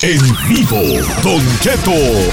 En vivo, Don Cheto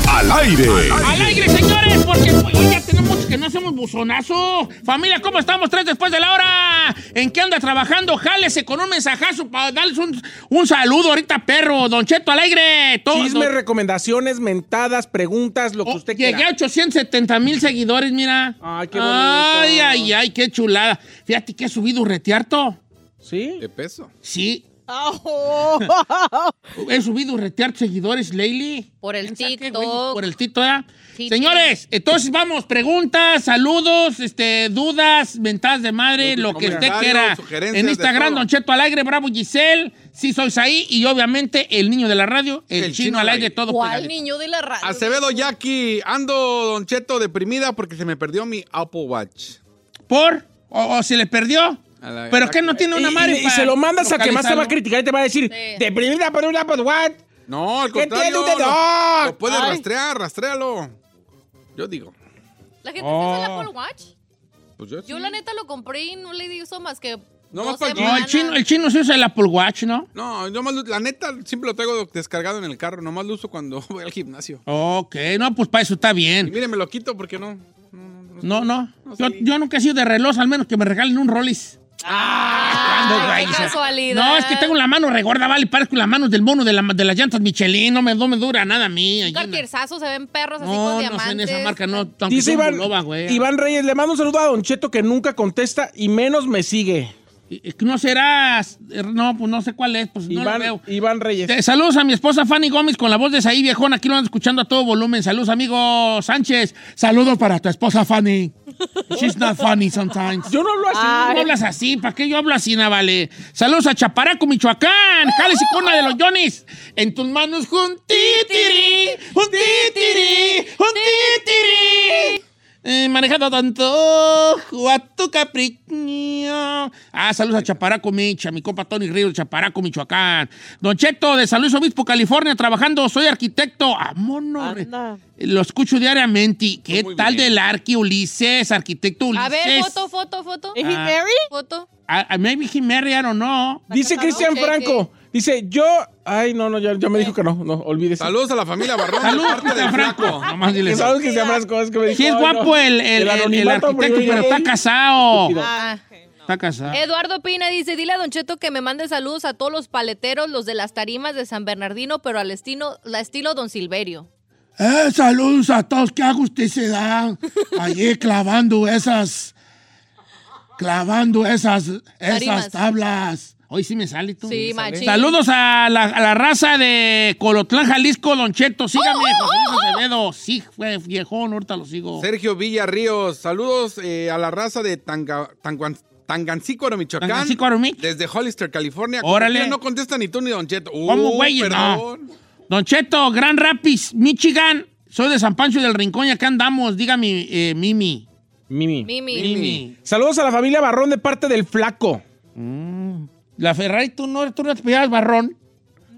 al aire. Al aire, señores, porque hoy ya tenemos mucho que no hacemos buzonazo. Familia, ¿cómo estamos? Tres después de la hora. ¿En qué anda trabajando? Jálese con un mensajazo para darles un, un saludo ahorita, perro. Don Cheto al aire. Todo, Chismes, recomendaciones, mentadas, preguntas, lo que Oh, usted Llegué quiera. a 870 mil seguidores, mira. Ay, qué bonito. Ay, ay, ay, qué chulada. Fíjate que he subido retearto. ¿Sí? ¿De peso? Sí. He subido retear seguidores, Leili. Por el ¿Quién sabe qué, TikTok. Por el TikTok, ¿verdad? Sí, Señores, entonces vamos, preguntas, saludos, este, dudas, mentadas de madre, lo que usted quiera. En Instagram. Don Cheto al aire, Bravo Giselle, si sois ahí, y obviamente el niño de la radio, el, El chino, chino al aire. todo ¿Cuál pegadito. niño de la radio? Acevedo Jackie, ando, Don Cheto, deprimida porque se me perdió mi Apple Watch. ¿Por? ¿O, o se le perdió? La- ¿Pero qué no tiene una madre y, se lo mandas a que más te va a criticar y te va a decir, Sí. deprimida por una, pues what? No, al ¿Qué contrario. tiene usted? Lo, ¡No! lo puedes Ay. rastrear, rastréalo. Yo digo. ¿La gente Oh. se hace el Apple Watch? Pues yo, Yo sí. la neta lo compré y no le di uso más que No, más para el No, el chino, el chino se usa el Apple Watch, ¿no? No, yo más, lo- la neta, siempre lo traigo descargado en el carro. Nomás lo uso cuando voy al gimnasio. Ok, no, pues para eso está Y bien. mire, me lo quito porque no. No, no. No Yo, yo nunca he sido de reloj, al menos que me regalen un Rollis. ¿Cuándo, Ay, güey? qué casualidad. No, es que tengo la mano regorda, vale, parezco las manos del mono de, la- de las llantas Michelin, no me, no me dura nada a mí. Un allí, cartierzazo se ven perros así No, con no diamantes. sé en esa marca, no, aunque Dice Iván, Bulova, güey. Iván Reyes, le mando un saludo a Don Cheto que nunca contesta y menos me sigue. No serás, no, pues no sé cuál es, pues no lo Iván, veo. Iván Reyes. Eh, Saludos a mi esposa Fanny Gómez con la voz de Saí Viejón. Aquí lo ando escuchando a todo volumen. Saludos, amigo Sánchez. Saludos para tu esposa Fanny. She's not funny sometimes. Yo no hablo así. No hablas así, ¿para qué yo hablo así, Navale? Saludos a Chaparaco, Michoacán, Jales y Cuna de los Johnny's. En tus manos, un titiri, un titiri, un titiri. Eh, manejando tanto a tu capricho. Ah, saludos a Chaparaco, Mich, a mi compa Tony Ríos, Chaparaco, Michoacán. Don Cheto, de San Luis Obispo, California, trabajando. Soy arquitecto. Vámonos. Lo escucho diariamente. ¿Qué Muy tal bien. del arqui Ulises, arquitecto Ulises? A ver, foto, foto, foto. Ah. Foto. I- I- maybe he married, I don't know. Dice Cristian. Franco. Dice, yo. Ay, no, no, ya, ya me dijo que no. No, olvídese. Saludos a la familia Barrón. Saludos, Cristian Franco. Nomás dile. ¿Sabes Cristian Franco? Es que me dijo, Sí es guapo no. el, el, el- el arquitecto, pero está casado. Ah. Está casado. Eduardo Pina dice, dile a Don Cheto que me mande saludos a todos los paleteros, los de las tarimas de San Bernardino, pero al estilo, la estilo Don Silverio. Eh, saludos a todos. ¿Qué hago usted se dan? Allí clavando esas. Clavando esas. Esas Tarimas. tablas. Hoy sí me sale tú. Sí, machín. Saludos a la, a la raza de Colotlán, Jalisco, Don Cheto. Sígame, José Luis Acevedo. Sí, fue viejón, ahorita lo sigo. Sergio Villarríos, saludos eh, a la raza de Tanga, Tanguan- Tangancícuaro, Michoacán. Tangancícuaro, Mich. Desde Hollister, California. Órale. No contesta ni tú ni Don Cheto. Uh, ¿Cómo, güey? Perdón. Don Cheto, Gran Rapids, Michigan. Soy de San Pancho del Rincón y acá andamos. Dígame, eh, Mimi. Mimi. Mimi. Mimi. Saludos a la familia Barrón de parte del Flaco. La Ferrari, ¿tú no, tú no te pillabas barrón?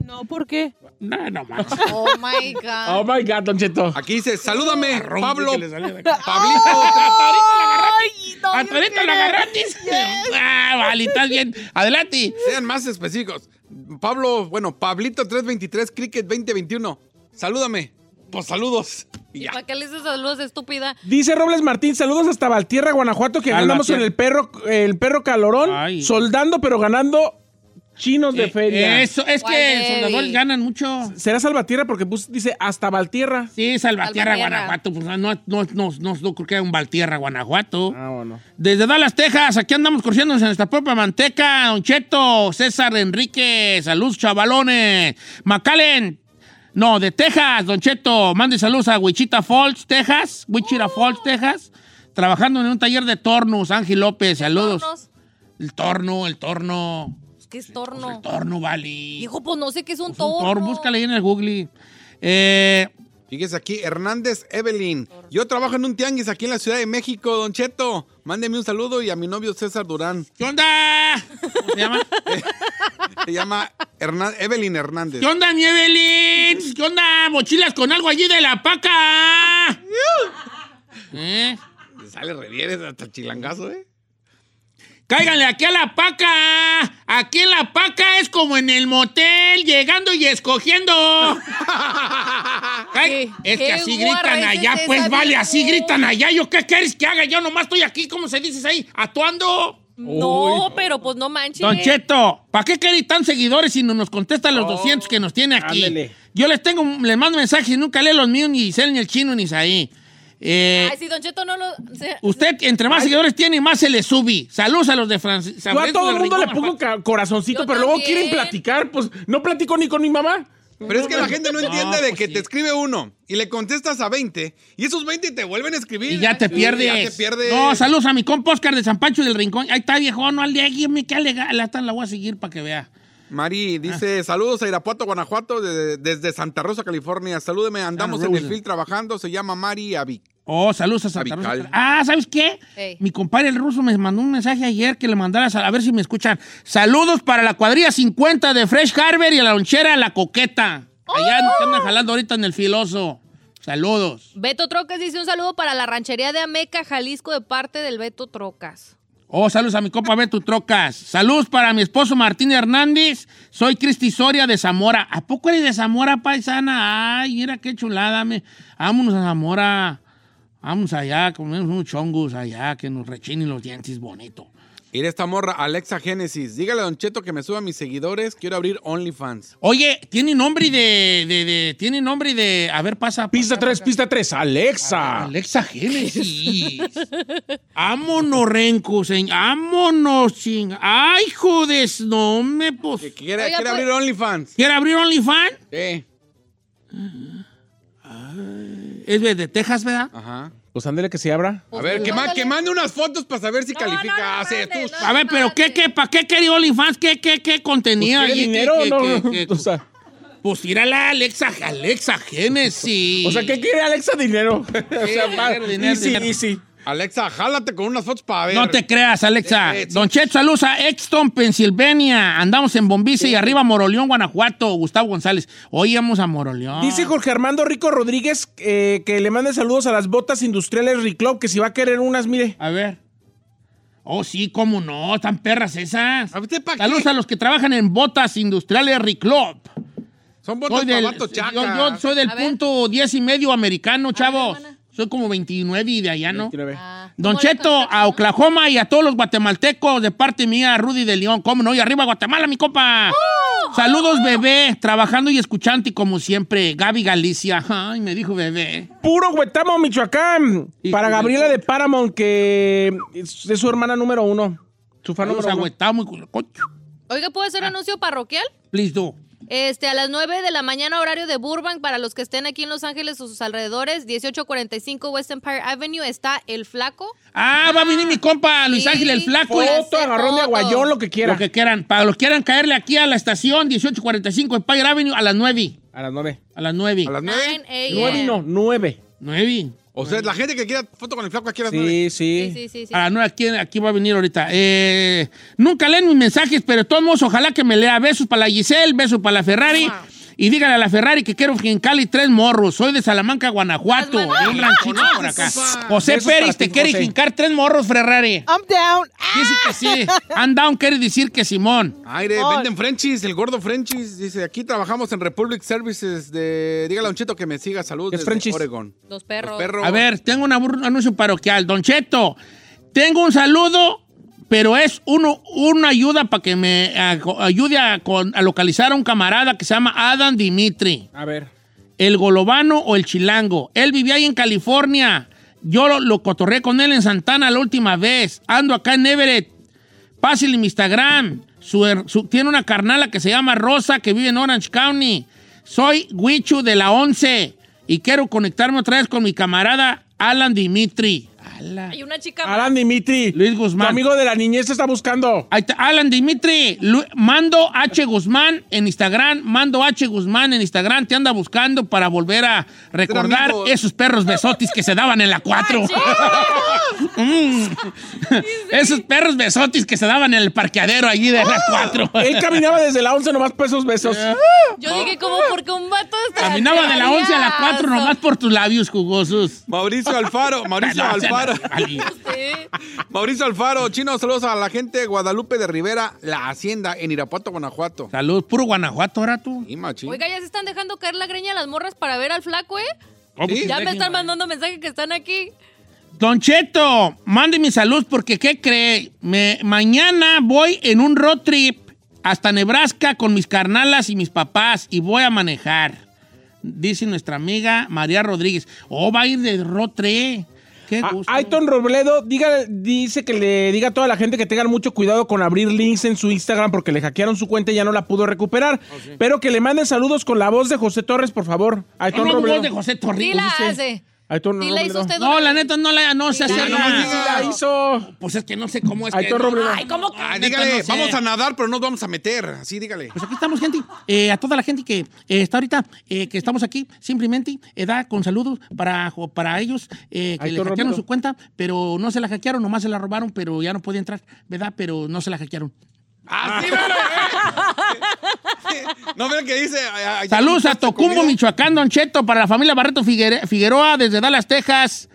No, ¿por qué? No, no más. Oh my God. Oh my God, Don Cheto. Aquí dice, salúdame, Pablo. Que le salía de acá. Pablito. ¡A Torito la agarraste! Ah, vale, estás bien. Adelante. Sean más específicos. Pablo, bueno, Pablito 323, Cricket 2021. Salúdame. Pues saludos. Y ya. ¿Para qué le dices saludos, estúpida? Dice Robles Martín, saludos hasta Valtierra, Guanajuato, que ganamos en el perro, el perro calorón, Ay. soldando pero ganando chinos de Eh, feria. Eso, es que baby? soldadores ganan mucho. ¿Será Salvatierra? Porque pues, dice hasta Valtierra. Sí, Salvatierra, Salvatierra. Guanajuato. Pues no, no, no, no, no creo que haya un Valtierra, Guanajuato. Ah, bueno. Desde Dallas, Texas, aquí andamos corriéndonos en nuestra propia manteca. Don Cheto, César Enrique, salud, chavalones. Macalen, no, de Texas, Don Cheto, mande saludos a Wichita Falls, Texas. Wichita Falls, Texas. Trabajando en un taller de tornos, Ángel López, saludos. Tornos. El torno, el torno. ¿Qué es torno? El torno, vale. Hijo, pues no sé qué es un Pues un torno. torno, búscale ahí en el Google. Eh, Fíjese aquí, Hernández Evelyn. Yo trabajo en un tianguis aquí en la Ciudad de México, Don Cheto. Mándeme un saludo y a mi novio César Durán. ¿Qué onda? ¿Cómo se llama? Se llama Hernan- Evelyn Hernández. ¿Qué onda, mi Evelyn? ¿Qué onda? Mochilas con algo allí de la paca. ¿Eh? Sale revieres hasta chilangazo, ¿eh? Cáiganle aquí a la paca. Aquí en la paca es como en el motel, llegando y escogiendo. Ay, ¿Qué- es que así gritan allá, pues vale, así gritan allá. ¿Yo qué quieres que haga? Yo nomás estoy aquí, ¿cómo se dices ahí? Actuando. No, pero pues no manches. Don Cheto, ¿para qué queréis tan seguidores si no nos contestan los 200 que nos tiene aquí? ándele. Yo les tengo, les mando mensajes y nunca lee los míos, ni Giselle, ni el chino, ni Isaí. Eh, Ay, si Don Cheto no lo... se- usted, entre más seguidores tiene, más se le sube. Saludos a los de Francis. Yo a todo el mundo le pongo ca- corazoncito, Yo pero luego también. quieren platicar. Pues no platico ni con mi mamá. Pero es que la gente no entiende de pues que sí. te escribe uno y le contestas a 20 y esos 20 te vuelven a escribir. Y ya te Y pierdes. Ya te pierdes. No, saludos a mi compa Oscar de San Pancho del Rincón. Ahí está, viejo, no, al de aquí, me queda legal. Hasta la voy a seguir para que vea. Mari dice, saludos a Irapuato, Guanajuato, de- desde Santa Rosa, California. Salúdeme, andamos Ah, en el field trabajando, se llama Mari Avi. Oh, saludos a Santa Rosa. Ah, ¿sabes qué? Mi compadre el ruso me mandó un mensaje ayer que le mandara a ver si me escuchan. Saludos para la cuadrilla 50 de Fresh Harbor y a la lonchera La Coqueta. Allá que andan jalando ahorita en el filoso. Saludos. Beto Trocas dice un saludo para la ranchería de Ameca, Jalisco, de parte del Beto Trocas. Oh, saludos a mi compa Beto Trocas. Saludos para mi esposo Martín Hernández. Soy Cristi Soria de Zamora. ¿A poco eres de Zamora, paisana? Ay, mira qué chulada. Me... Vámonos a Zamora. Vamos allá, comemos unos chongos allá, que nos rechinen los dientes bonito. Ir esta morra, Alexa Génesis. Dígale a Don Cheto que me suba a mis seguidores. Quiero abrir OnlyFans. Oye, tiene nombre de, de, de- Tiene nombre de... A ver, pasa. Pista pasa, 3, pasa. pista 3. Alexa. Alexa Génesis. Vámonos, Renco, señor. Vámonos, ching. Ay, jodes, no me... Pues... Que quiere, Oiga, quiere pues- abrir OnlyFans. ¿Quiere abrir OnlyFans? Sí. Es de Texas, ¿verdad? Ajá. Pues ándele que se abra. A ver, que, ma- mándale. que mande unas fotos para saber si No, califica. no, no, Hace mande, tú. no. A ver, pero ¿qué, qué, para qué quería OnlyFans? ¿Qué, qué, qué contenido Pues, dinero ¿Qué- no? qué- qué- O sea, Pues tírala, Alexa, Alexa Génesis. o sea, ¿qué quiere Alexa? Dinero. o sea, dinero, dinero, easy, dinero. easy. Alexa, jálate con unas fotos para ver. No te creas, Alexa. Eh, eh. Don Cheto, saludos a Exton, Pensilvania. Andamos en Bombice y arriba Moroleón, Guanajuato. Gustavo González. Hoy vamos a Moroleón. Dice Jorge Armando Rico Rodríguez eh, que le mande saludos a las botas industriales Riclub, que si va a querer unas, mire. A ver. Oh, sí, cómo no. Están perras esas. ¿A usted pa' qué? Saludos a los que trabajan en botas industriales Riclub. Son botas Soy del, para yo, yo soy del A ver. punto 10 y medio americano, chavos. Soy como 29 y de allá, ¿no? 29. Ah, Don ¿cómo le Cheto, a? Oklahoma y a todos los guatemaltecos, de parte mía, Rudy de León, ¿cómo no? Y arriba Guatemala, mi copa. ¡Oh! Saludos, bebé, trabajando y escuchante como siempre. Gaby Galicia, ay, me dijo bebé. Puro Huetamo, Michoacán. Y- Para Gabriela de Paramount, que es, es su hermana número uno. Su fan número a uno. Oiga, ¿puede ser anuncio parroquial? Please do. Este, a las 9 de la mañana, horario de Burbank, para los que estén aquí en Los Ángeles o sus alrededores, 1845 West Empire Avenue, está El Flaco. Ah, va a venir mi compa Luis Sí. Ángel el Flaco. Foto, agarrón de aguayón, lo que quiera. Lo que quieran. Para los que quieran caerle aquí a la estación 1845 Empire Avenue a las 9. A las nueve. A las 9. A las 9. 9 Nueve y no, nueve. 9. O sea, la gente que quiera foto con el flaco aquí a las Sí, 9. sí. Sí, sí, sí. sí. A las 9 aquí, aquí va a venir ahorita. Eh, nunca leen mis mensajes, pero de todos modos, ojalá que me lea. Besos para la Giselle, besos para la Ferrari. Y dígale a la Ferrari que quiero en Cali tres morros. Soy de Salamanca, Guanajuato, de un ranchito por acá. José Pérez te quiere jincar tres morros, Ferrari. I'm down. Dice que sí. And down quiere decir que Simón. Aire, venden Frenchies, el gordo Frenchies. Dice, aquí trabajamos en Republic Services de... Dígale a un cheto que me siga. Saludos Es desde Frenchies. Oregon. Los perros. Los perros. A ver, tengo un anuncio parroquial. Don Cheto, tengo un saludo pero es uno, una ayuda para que me ayude a, localizar a un camarada que se llama Adam Dimitri. A ver. el golobano o el chilango. Él vivía ahí en California. Yo lo, lo cotorré con él en Santana la última vez. Ando acá en Everett. Pásale mi Instagram. Su su- tiene una carnala que se llama Rosa que vive en Orange County. Soy Huichu de la 11 y quiero conectarme otra vez con mi camarada Alan Dimitri. Ala. Hay una chica. Alan Dimitri. Luis Guzmán. Tu amigo de la niñez está buscando. Ahí está, Alan Dimitri, Lu- Mando H. Guzmán en Instagram, Mando H. Guzmán en Instagram, te anda buscando para volver a recordar esos perros besotis que se daban en la 4. Mm. esos perros besotis que se daban en el parqueadero allí de la 4. Él caminaba desde la 11 nomás por esos besos. Yo dije, como porque un vato está. Caminaba de la 11 a la 4 nomás por tus labios jugosos. Mauricio Alfaro, Mauricio se Alfaro. vale. Sí. Mauricio Alfaro, chino, saludos a la gente de Guadalupe de Rivera, la hacienda en Irapuato, Guanajuato. Salud, puro Guanajuato, ahora tú. Machín. Oiga, ya se están dejando caer la greña a las morras para ver al flaco, ¿eh? Sí. Ya me están mandando mensajes que están aquí. Don Cheto, mande mi salud porque, ¿qué cree? Me, mañana voy en un road trip hasta Nebraska con mis carnalas y mis papás y voy a manejar. Dice nuestra amiga María Rodríguez. Oh, va a ir de road trip. Qué gusto. Aiton Robledo diga, dice que le diga a toda la gente que tengan mucho cuidado con abrir links en su Instagram porque le hackearon su cuenta y ya no la pudo recuperar. Pero que le manden saludos con la voz de José Torres, por favor. Aiton Robledo. voz de José Sí Torrijos, la hace. Aiton Sí la hizo usted. No, la neta, no, la, no se hace nada. Sí la hizo. Pues es que no sé cómo es que... Aitor Robledo. Ay, ¿cómo que? Ah, dígale, no sé. vamos a nadar, pero no nos vamos a meter. Así, dígale. Pues aquí estamos, gente. Eh, a toda la gente que eh, está ahorita, eh, que estamos aquí, simplemente eh, da con saludos para, jo- para ellos eh, que le hackearon Romero. su cuenta, pero no se la hackearon, nomás se la robaron, pero ya no podía entrar, ¿verdad? Pero no se la hackearon. Así, No vean que dice. Saludos a Tocumbo. Michoacán, Don Cheto, para la familia Barreto Figueroa desde Dallas, Texas.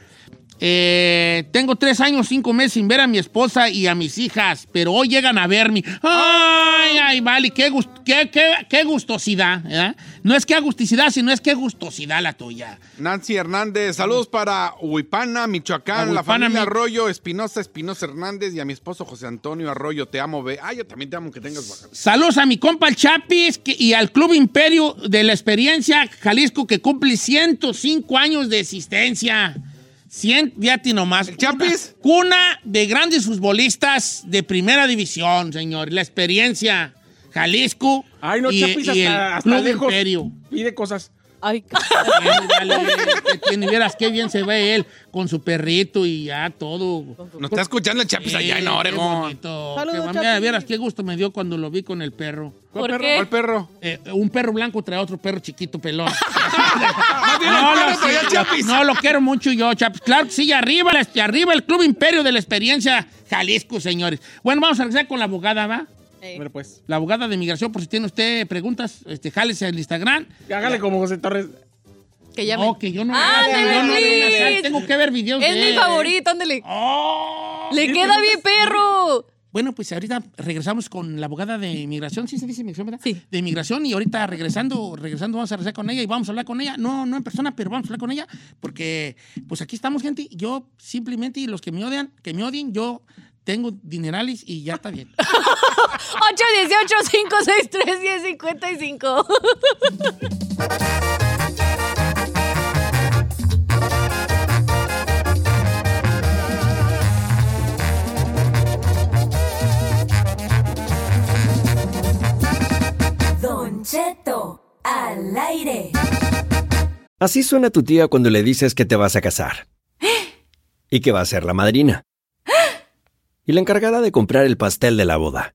Eh, tengo tres años, cinco meses sin ver a mi esposa y a mis hijas, pero hoy llegan a verme. Ay, ay, vale, qué, gust- qué, qué- qué gustosidad, ¿verdad? No es que agusticidad, sino es que gustosidad la tuya. Nancy Hernández, saludos para Huipana, Michoacán, la Huipana, familia mi- Arroyo, Espinosa, Espinosa Hernández y a mi esposo José Antonio Arroyo. Te amo, ve. Ah, yo también te amo que tengas vacaciones. Saludos a mi compa el Chapis que- y al Club Imperio de la Experiencia Jalisco que cumple 105 años de existencia. 100, ya ti nomás. ¿El Chapis? Cuna de grandes futbolistas de primera división, señor. La Experiencia Jalisco Ay, no, y, Chapis, y hasta, el hasta Club lejos. Imperio. Pide cosas. Ay, vieras qué bien se ve él con su perrito y ya todo. Nos está escuchando el Chapis allá en Oregón. vieras qué gusto me dio cuando lo vi con el perro. ¿por ¿Cuál qué? perro? Eh, un perro blanco trae otro perro chiquito pelón. No, perro lo, sí, no, lo quiero mucho yo, Chapis. Claro que sí, arriba, arriba el Club Imperio de la Experiencia Jalisco, señores. Bueno, vamos a regresar con la abogada, ¿va? Ey. Bueno, pues. La abogada de migración, por si tiene usted preguntas, este, jálese al Instagram. Hágale como José Torres. Que llame. No, que yo no, Ah, yo no- tengo que ver videos Es de mi él. favorito, ándale. Oh, Le queda bien, perro. Bueno, pues ahorita regresamos con la abogada de inmigración, ¿sí se dice inmigración, verdad? Sí. De inmigración y ahorita regresando, regresando vamos a regresar con ella y vamos a hablar con ella, no, no en persona, pero vamos a hablar con ella porque pues aquí estamos, gente, yo simplemente y los que me odian, que me odien, yo tengo dinerales y ya está bien. 818-563-1055. Don Cheto, al aire. Así suena tu tía cuando le dices que te vas a casar. Y que va a ser la madrina. Y la encargada de comprar el pastel de la boda.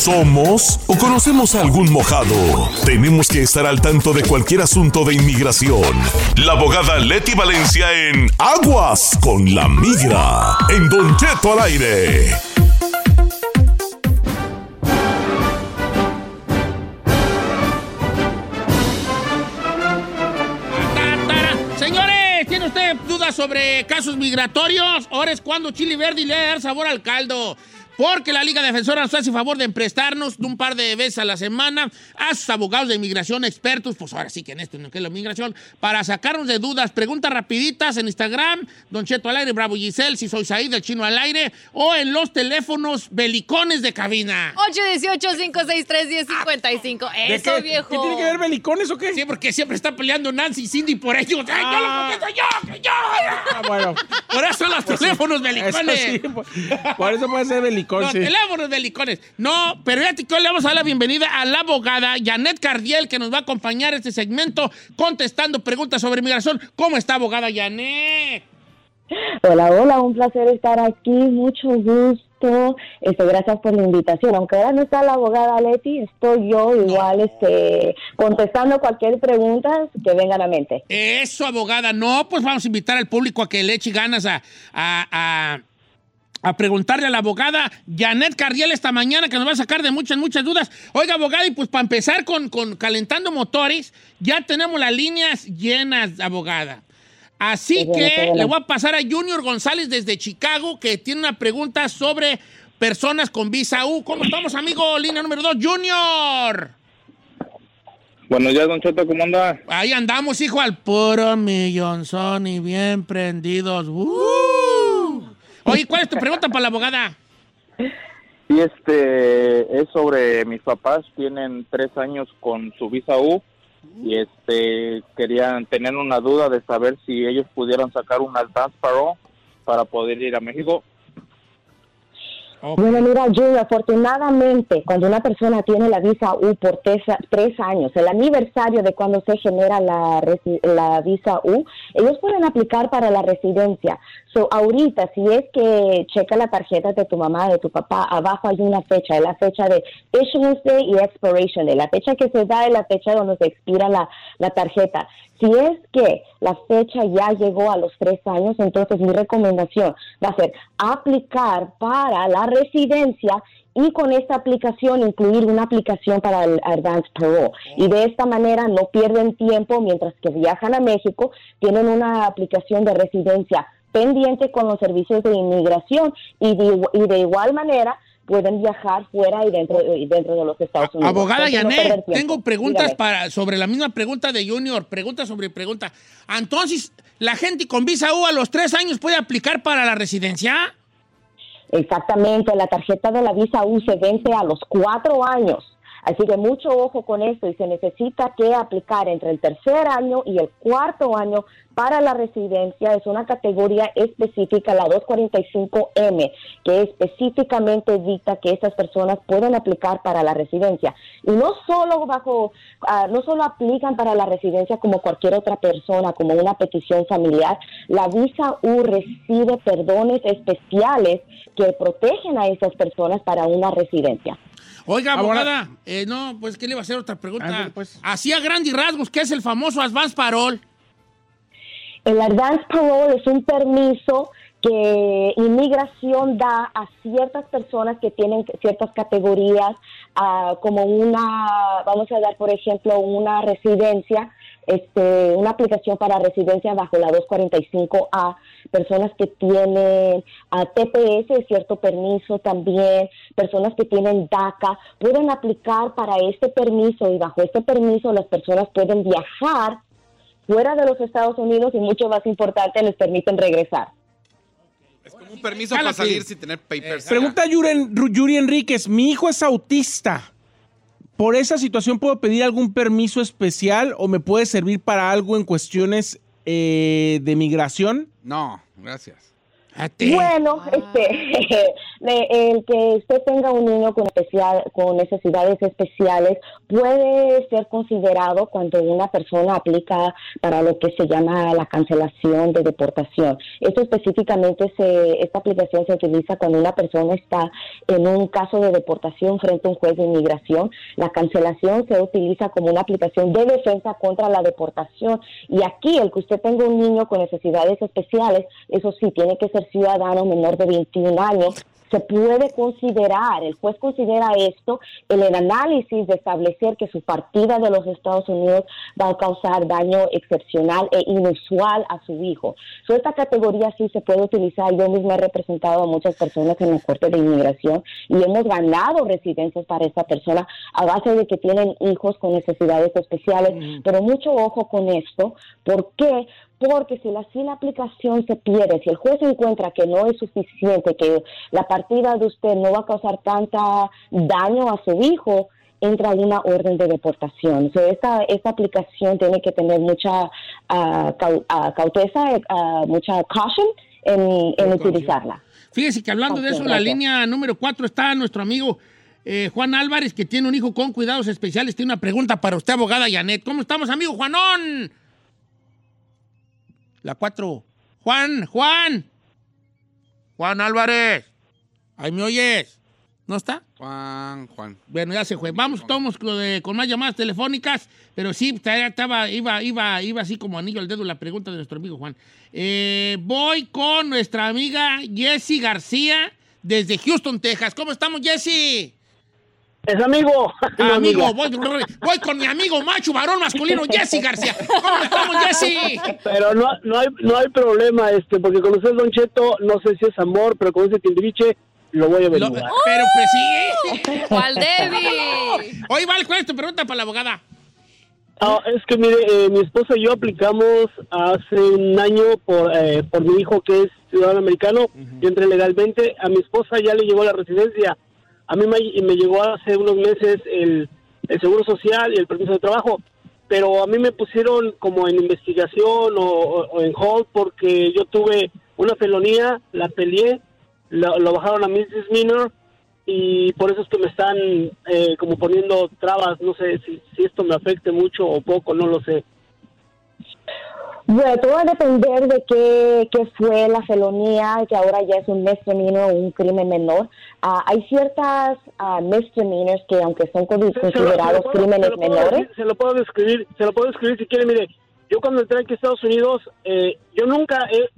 somos o conocemos a algún mojado. Tenemos que estar al tanto de cualquier asunto de inmigración. La abogada Leti Valencia en Aguas con la Migra. En Don Cheto al aire. Señores, ¿tiene usted dudas sobre casos migratorios? Ahora es cuando Chili Verde le va a dar sabor al caldo. Porque la Liga Defensora nos hace favor de emprestarnos un par de veces a la semana a sus abogados de inmigración expertos, pues ahora sí que en esto, en lo que es la inmigración, para sacarnos de dudas. Preguntas rapiditas en Instagram, Don Cheto al aire, Bravo Giselle, si soy Said, el chino al aire, o en los teléfonos belicones de cabina. 818-563-1055. ¿De Eso, qué? viejo. ¿Qué tiene que ver belicones o qué? Sí, porque siempre está peleando Nancy y Cindy por ellos. ¡Ay, Ah. lo que soy yo! ¡Que yo! Ah, bueno. Por eso los teléfonos belicones. Eso sí, por, por eso puede ser belicón, Los sí. teléfonos belicones. No, pero fíjate que hoy le vamos a dar la bienvenida a la abogada Janet Cardiel, que nos va a acompañar este segmento contestando preguntas sobre migración. ¿Cómo está, abogada Janet? Hola, hola, un placer estar aquí, mucho gusto. Este, gracias por la invitación. Aunque ahora no está la abogada Leti, estoy yo igual este, contestando cualquier pregunta que venga a la mente. Eso, abogada. No, pues vamos a invitar al público a que le eche ganas a, a, a- a preguntarle a la abogada Janet Cardiel esta mañana, que nos va a sacar de muchas, muchas dudas. Oiga, abogada, y pues para empezar con, con calentando motores, ya tenemos las líneas llenas, abogada. Así que le voy a pasar a Junior González desde Chicago, que tiene una pregunta sobre personas con visa U. ¿Cómo estamos, amigo? Línea número dos, Junior. Buenos días, Don Cheto, ¿cómo anda? Ahí andamos, hijo, al puro millonzón y bien prendidos. ¡Uh! Oye, ¿cuál es tu pregunta para la abogada? Sí, este, es sobre mis papás, tienen tres años con su visa U y este, querían tener una duda de saber si ellos pudieran sacar un advance para poder ir a México. Bueno, mira, Junior, afortunadamente, cuando una persona tiene la visa U por tres, tres años, el aniversario de cuando se genera la, la visa U, ellos pueden aplicar para la residencia. So, ahorita, si es que checa la tarjeta de tu mamá, de tu papá, abajo hay una fecha, es la fecha de issuance day y expiration day. La fecha que se da es la fecha donde se expira la, la tarjeta. Si es que la fecha ya llegó a los tres años, entonces mi recomendación va a ser aplicar para la residencia y con esta aplicación incluir una aplicación para el Advance Parole. Y de esta manera no pierden tiempo mientras que viajan a México, tienen una aplicación de residencia pendiente con los servicios de inmigración y de, igu- y de igual manera pueden viajar fuera y dentro, y dentro de los Estados Unidos. Abogada no tiempo. tengo preguntas Dígame. para, sobre la misma pregunta de Junior. Pregunta sobre pregunta. Entonces, ¿la gente con visa U a los tres años puede aplicar para la residencia? Exactamente, la tarjeta de la visa U se vence a los cuatro años. Así que mucho ojo con esto y se necesita que aplicar entre el tercer año y el cuarto año para la residencia. Es una categoría específica, la 245M, que específicamente dicta que estas personas pueden aplicar para la residencia. Y no solo bajo, ah, no solo aplican para la residencia como cualquier otra persona, como una petición familiar. La visa U recibe perdones especiales que protegen a esas personas para una residencia. Oiga, Abogada. eh, no, pues que le iba a hacer otra pregunta. Ándale, pues. Así a grandes rasgos, ¿qué es el famoso advance parole? El advance parole es un permiso que inmigración da a ciertas personas que tienen ciertas categorías, ah, como una, vamos a dar por ejemplo una residencia, este, una aplicación para residencia bajo la 245A, personas que tienen ah, TPS, cierto permiso también, personas que tienen DACA, pueden aplicar para este permiso y bajo este permiso las personas pueden viajar fuera de los Estados Unidos y mucho más importante, les permiten regresar. Es como un permiso para salir sin tener papers. Pregunta Yuri, Yuri Enríquez, mi hijo es autista. ¿Por esa situación puedo pedir algún permiso especial o me puede servir para algo en cuestiones eh, de migración? No, gracias. Bueno, este, el que usted tenga un niño con, especial, con necesidades especiales puede ser considerado cuando una persona aplica para lo que se llama la cancelación de deportación. Esto específicamente, se, esta aplicación se utiliza cuando una persona está en un caso de deportación frente a un juez de inmigración. La cancelación se utiliza como una aplicación de defensa contra la deportación. Y aquí, el que usted tenga un niño con necesidades especiales, eso sí, tiene que ser ciudadano menor de 21 años. Se puede considerar, el juez considera esto en el análisis de establecer que su partida de los Estados Unidos va a causar daño excepcional e inusual a su hijo. So, esta categoría sí se puede utilizar. Yo misma he representado a muchas personas en la Corte de Inmigración y hemos ganado residencias para esta persona a base de que tienen hijos con necesidades especiales. Pero mucho ojo con esto. ¿Por qué? Porque si la, si la aplicación se pierde, si el juez encuentra que no es suficiente, que la partida de usted no va a causar tanta daño a su hijo, entra una orden de deportación. O sea, esta, esta aplicación tiene que tener mucha cau- ah, cautela, ah, mucha caution en, en utilizarla. Fíjese que hablando de eso, en la Gracias. línea número 4 está nuestro amigo eh, Juan Álvarez, que tiene un hijo con cuidados especiales. Tiene una pregunta para usted, abogada Janet. ¿Cómo estamos, amigo Juanón? La 4. Juan, Juan. Juan Álvarez. Ahí me oyes. ¿No está? Juan, Juan. Bueno, ya se fue. Vamos, todos con, eh, con más llamadas telefónicas, pero sí, ta- estaba, iba, iba, iba así como anillo al dedo la pregunta de nuestro amigo Juan. Eh, voy con nuestra amiga Jessie García desde Houston, Texas. ¿Cómo estamos, Jessie? Es amigo. Amigo, voy, voy con mi amigo macho, varón masculino, Jesse García. ¿Cómo estamos, Jesse? Pero no, no, hay, no hay problema, este, porque con usted, Don Cheto, no sé si es amor, pero con ese Timbiriche lo voy a averiguar. Pero pues sí. ¿Cuál Debbie? Oye, Val, ¿cuál es tu pregunta para la abogada? Ah, es que mire, eh, mi esposa y yo aplicamos hace un año por, eh, por mi hijo que es ciudadano americano. Yo entré legalmente. A mi esposa ya le llegó la residencia. A mí me, me llegó hace unos meses el, el seguro social y el permiso de trabajo. Pero a mí me pusieron como en investigación o, en hold porque yo tuve una felonía, la peleé, lo, lo bajaron a misdemeanor y por eso es que me están eh, como poniendo trabas, no sé si, si esto me afecte mucho o poco, no lo sé. Bueno, todo va a depender de qué, qué fue la felonía, que ahora ya es un misdemeanor o un crimen menor. Ah, hay ciertas ah, misdemeanors que, aunque son con- considerados crímenes se lo puedo menores, decir- se lo puedo describir, se lo puedo describir si quiere, mire, yo cuando entré aquí a Estados Unidos, eh, yo nunca he,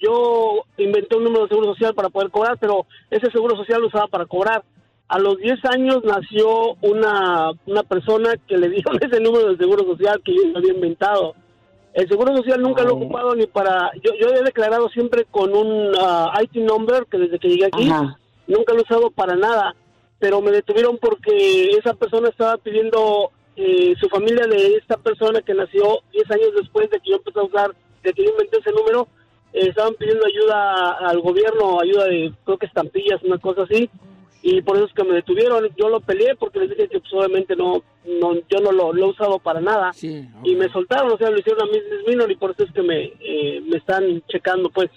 yo inventé un número de seguro social para poder cobrar, pero ese seguro social lo usaba para cobrar. A los 10 años nació una, una persona que le dieron ese número de seguro social que yo había inventado. El seguro social nunca lo he ocupado ni para... Yo, yo he declarado siempre con un ah, IT number que desde que llegué aquí Ajá. nunca lo he usado para nada, pero me detuvieron porque esa persona estaba pidiendo eh, su familia de esta persona que nació 10 años después de que yo empecé a usar, de que yo inventé ese número, eh, estaban pidiendo ayuda al gobierno, ayuda de creo que estampillas, una cosa así, y por eso es que me detuvieron. Yo lo peleé porque les dije que pues, obviamente no, no yo no lo, lo he usado para nada. Y me soltaron, o sea, lo hicieron a mí mismo y por eso es que me, eh, me están checando, pues.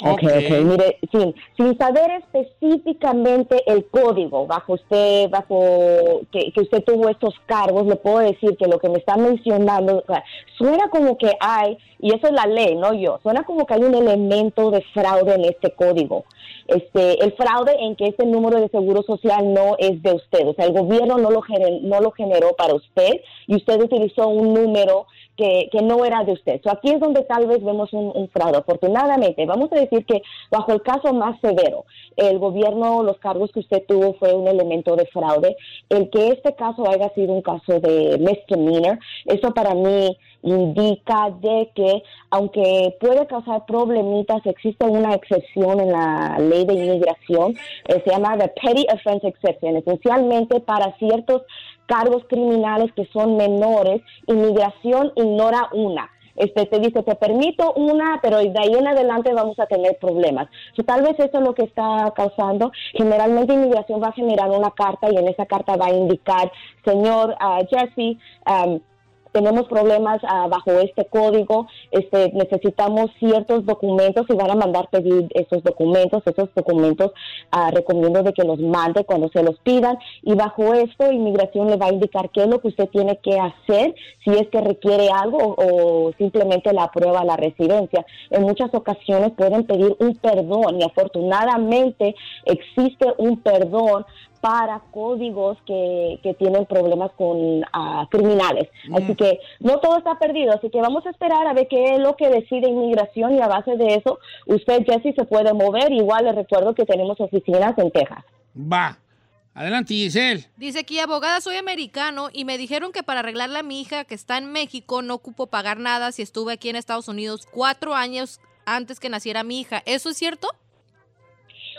Ok, ok, mire, sin, sin saber específicamente el código bajo usted, bajo que, que usted tuvo estos cargos, le puedo decir que lo que me está mencionando, o sea, suena como que hay, y eso es la ley, no yo, suena como que hay un elemento de fraude en este código. Este, el fraude en que este número de seguro social no es de usted, o sea, el gobierno no lo, no lo generó para usted y usted utilizó un número que, que no era de usted. So, aquí es donde tal vez vemos un, fraude. Afortunadamente, vamos a decir que bajo el caso más severo, el gobierno, los cargos que usted tuvo fue un elemento de fraude. El que este caso haya sido un caso de misdemeanor, eso para mí indica de que aunque puede causar problemitas, existe una excepción en la ley de inmigración, eh, se llama the petty offense exception, esencialmente para ciertos cargos criminales que son menores, inmigración ignora una. Este te dice, te permito una, pero de ahí en adelante vamos a tener problemas. Tal vez eso es lo que está causando. Generalmente inmigración va a generar una carta y en esa carta va a indicar, señor ah, Jesse, um, tenemos problemas ah, bajo este código, este, necesitamos ciertos documentos y van a mandar pedir esos documentos, esos documentos ah, recomiendo de que los mande cuando se los pidan y bajo esto inmigración le va a indicar qué es lo que usted tiene que hacer si es que requiere algo o, o simplemente la aprueba la residencia. En muchas ocasiones pueden pedir un perdón y afortunadamente existe un perdón para códigos que, que tienen problemas con ah, criminales. Así que no todo está perdido, así que vamos a esperar a ver qué es lo que decide inmigración y a base de eso usted, Jesse, se puede mover. Igual le recuerdo que tenemos oficinas en Texas. Va. Adelante, Giselle. Dice aquí, abogada, soy americano y me dijeron que para arreglarle a mi hija que está en México no ocupo pagar nada si estuve aquí en Estados Unidos cuatro años antes que naciera mi hija. ¿Eso es cierto?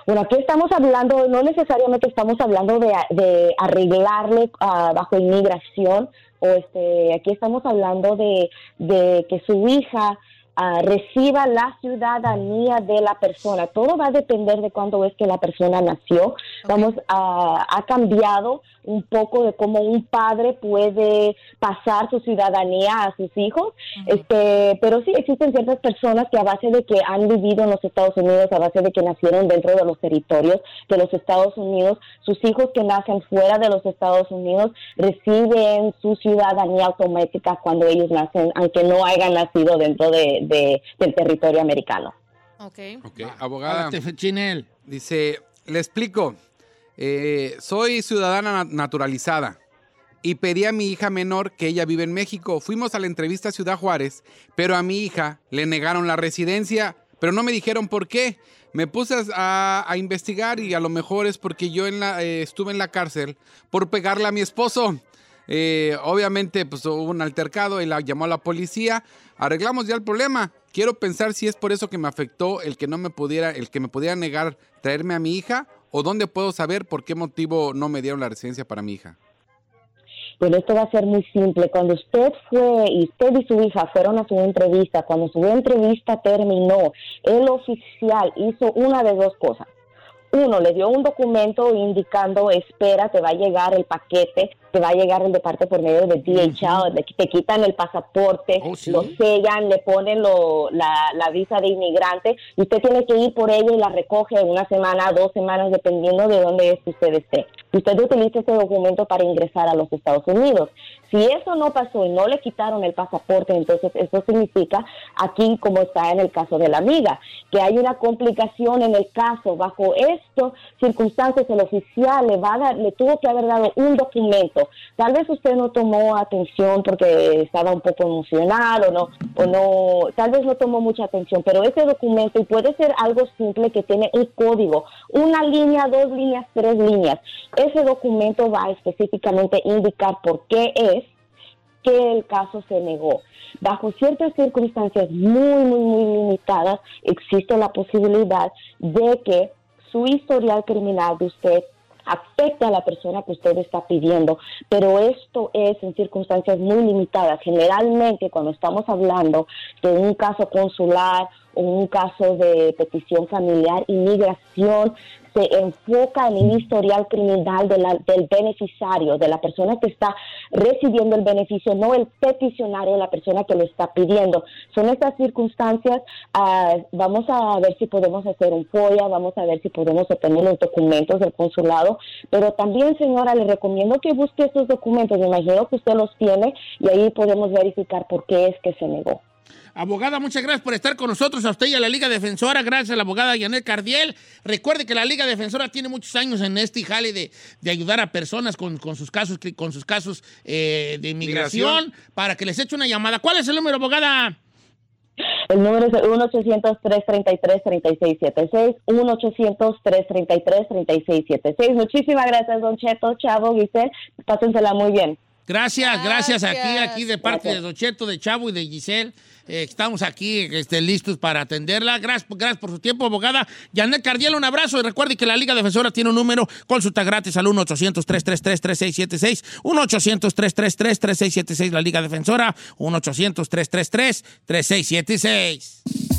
Bueno, aquí estamos hablando, no necesariamente estamos hablando de, de arreglarle ah, bajo inmigración, o este, aquí estamos hablando de, de que su hija ah, reciba la ciudadanía de la persona. Todo va a depender de cuándo es que la persona nació. Vamos a, ha cambiado un poco de cómo un padre puede pasar su ciudadanía a sus hijos. Este, pero sí existen ciertas personas que a base de que han vivido en los Estados Unidos, a base de que nacieron dentro de los territorios de los Estados Unidos, sus hijos que nacen fuera de los Estados Unidos reciben su ciudadanía automática cuando ellos nacen, aunque no hayan nacido dentro de, de- del territorio americano. Ok. Ok, abogada. Chinel. Dice, le explico. Eh, soy ciudadana na- naturalizada y pedí a mi hija menor que ella vive en México. Fuimos a la entrevista a Ciudad Juárez, pero a mi hija le negaron la residencia, pero no me dijeron por qué. Me puse a, a investigar y a lo mejor es porque yo en la, eh, estuve en la cárcel por pegarle a mi esposo. Eh, obviamente, pues hubo un altercado y la llamó a la policía. Arreglamos ya el problema. Quiero pensar si es por eso que me afectó el que no me pudiera, el que me pudiera negar traerme a mi hija, o dónde puedo saber por qué motivo no me dieron la residencia para mi hija. Pero esto va a ser muy simple. Cuando usted fue y usted y su hija fueron a su entrevista, cuando su entrevista terminó, el oficial hizo una de dos cosas. Uno, le dio un documento indicando, espera, te va a llegar el paquete, te va a llegar el de parte por medio de DHL, te quitan el pasaporte, lo sellan, le ponen lo- la, la visa de inmigrante y usted tiene que ir por ella y la recoge en una semana, dos semanas, dependiendo de dónde es que usted esté. Usted utiliza ese documento para ingresar a los Estados Unidos. Si eso no pasó y no le quitaron el pasaporte, entonces eso significa aquí como está en el caso de la amiga, que hay una complicación en el caso. Bajo estas circunstancias el oficial le va a dar, le tuvo que haber dado un documento. Tal vez usted no tomó atención porque estaba un poco emocionado o no, o no, tal vez no tomó mucha atención, pero ese documento y puede ser algo simple que tiene un código, una línea, dos líneas, tres líneas. Ese documento va a específicamente indicar por qué es que el caso se negó. Bajo ciertas circunstancias muy, muy, muy limitadas, existe la posibilidad de que su historial criminal de usted afecte a la persona que usted está pidiendo, pero esto es en circunstancias muy limitadas. Generalmente, cuando estamos hablando de un caso consular o un caso de petición familiar, inmigración se enfoca en el historial criminal de la- del beneficiario, de la persona que está recibiendo el beneficio, no el peticionario, la persona que lo está pidiendo. Son estas circunstancias, ah, vamos a ver si podemos hacer un FOIA, vamos a ver si podemos obtener los documentos del consulado, pero también, señora, le recomiendo que busque estos documentos, me imagino que usted los tiene y ahí podemos verificar por qué es que se negó. Abogada, muchas gracias por estar con nosotros, a usted y a la Liga Defensora, gracias a la abogada Janet Cardiel. Recuerde que la Liga Defensora tiene muchos años en este jale de, de ayudar a personas con, con sus casos, con sus casos eh, de inmigración, Migración. para que les eche una llamada. ¿Cuál es el número, abogada? El número es el 1-800-333-3676, 1-800-333-3676. Muchísimas gracias, Don Cheto, Chavo, Giselle. Pásensela muy bien. Gracias, gracias, aquí, Gracias. aquí de parte Gracias. de Don Cheto, de Chavo y de Giselle. Eh, estamos aquí este, listos para atenderla. Gracias, gracias por su tiempo, abogada. Janet Cardiel, un abrazo y recuerde que la Liga Defensora tiene un número, consulta gratis al 1-800-333-3676, 1-800-333-3676, la Liga Defensora, 1-800-333-3676.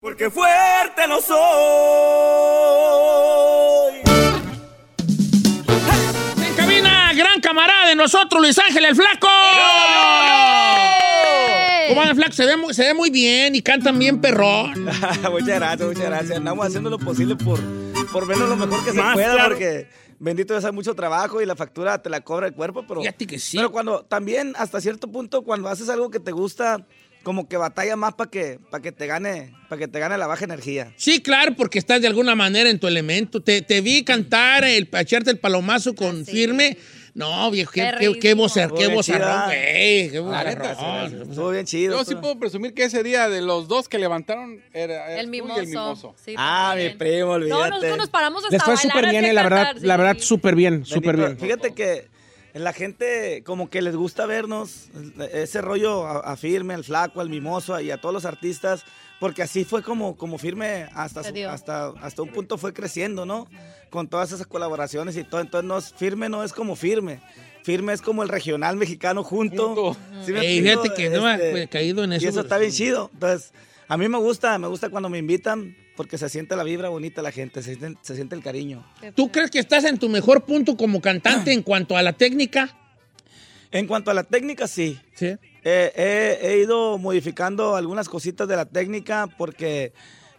Porque fuerte no soy. En cabina, gran camarada de nosotros, Luis Ángel el Flaco. ¿Cómo anda el Flaco? Se ve, muy, se ve muy bien y cantan bien perrón. muchas gracias, muchas gracias. Andamos haciendo lo posible por, por vernos lo mejor que se Más pueda, claro. porque bendito Dios hay mucho trabajo y la factura te la cobra el cuerpo, pero. Fíjate que sí. Pero cuando también, hasta cierto punto, cuando haces algo que te gusta, como que batalla más para que, para que te gane, para que te gane la baja energía. Sí, claro, porque estás de alguna manera en tu elemento. Te, te vi cantar, el, echarte el palomazo con firme. No, viejo, qué, qué, qué, vocer, qué vozarrón, güey. Qué sí, vozarrón. Estuvo bien chido. Yo sí puedo presumir que ese día de los dos que levantaron era, era El tú y mimoso. el mimoso. Sí, Ah, mi primo, olvídate. No, nosotros nos paramos hasta Les fue súper bien, eh, la verdad, la sí. verdad, súper bien, súper bien. Fíjate que la gente como que les gusta vernos, ese rollo a, a Firme, al Flaco, al Mimoso y a todos los artistas, porque así fue como, como Firme hasta, su- hasta, hasta un punto fue creciendo, ¿no? Con todas esas colaboraciones y todo. Entonces no Firme no es como Firme. Firme es como el regional mexicano junto. ¿Sí me Ey, explico? fíjate que no me Este, he caído en eso. Y eso está bien chido. Entonces, a mí me gusta, me gusta cuando me invitan porque se siente la vibra bonita la gente, se siente, se siente el cariño. ¿Tú crees que estás en tu mejor punto como cantante en cuanto a la técnica? En cuanto a la técnica, sí. Sí. Eh, he, he ido modificando algunas cositas de la técnica porque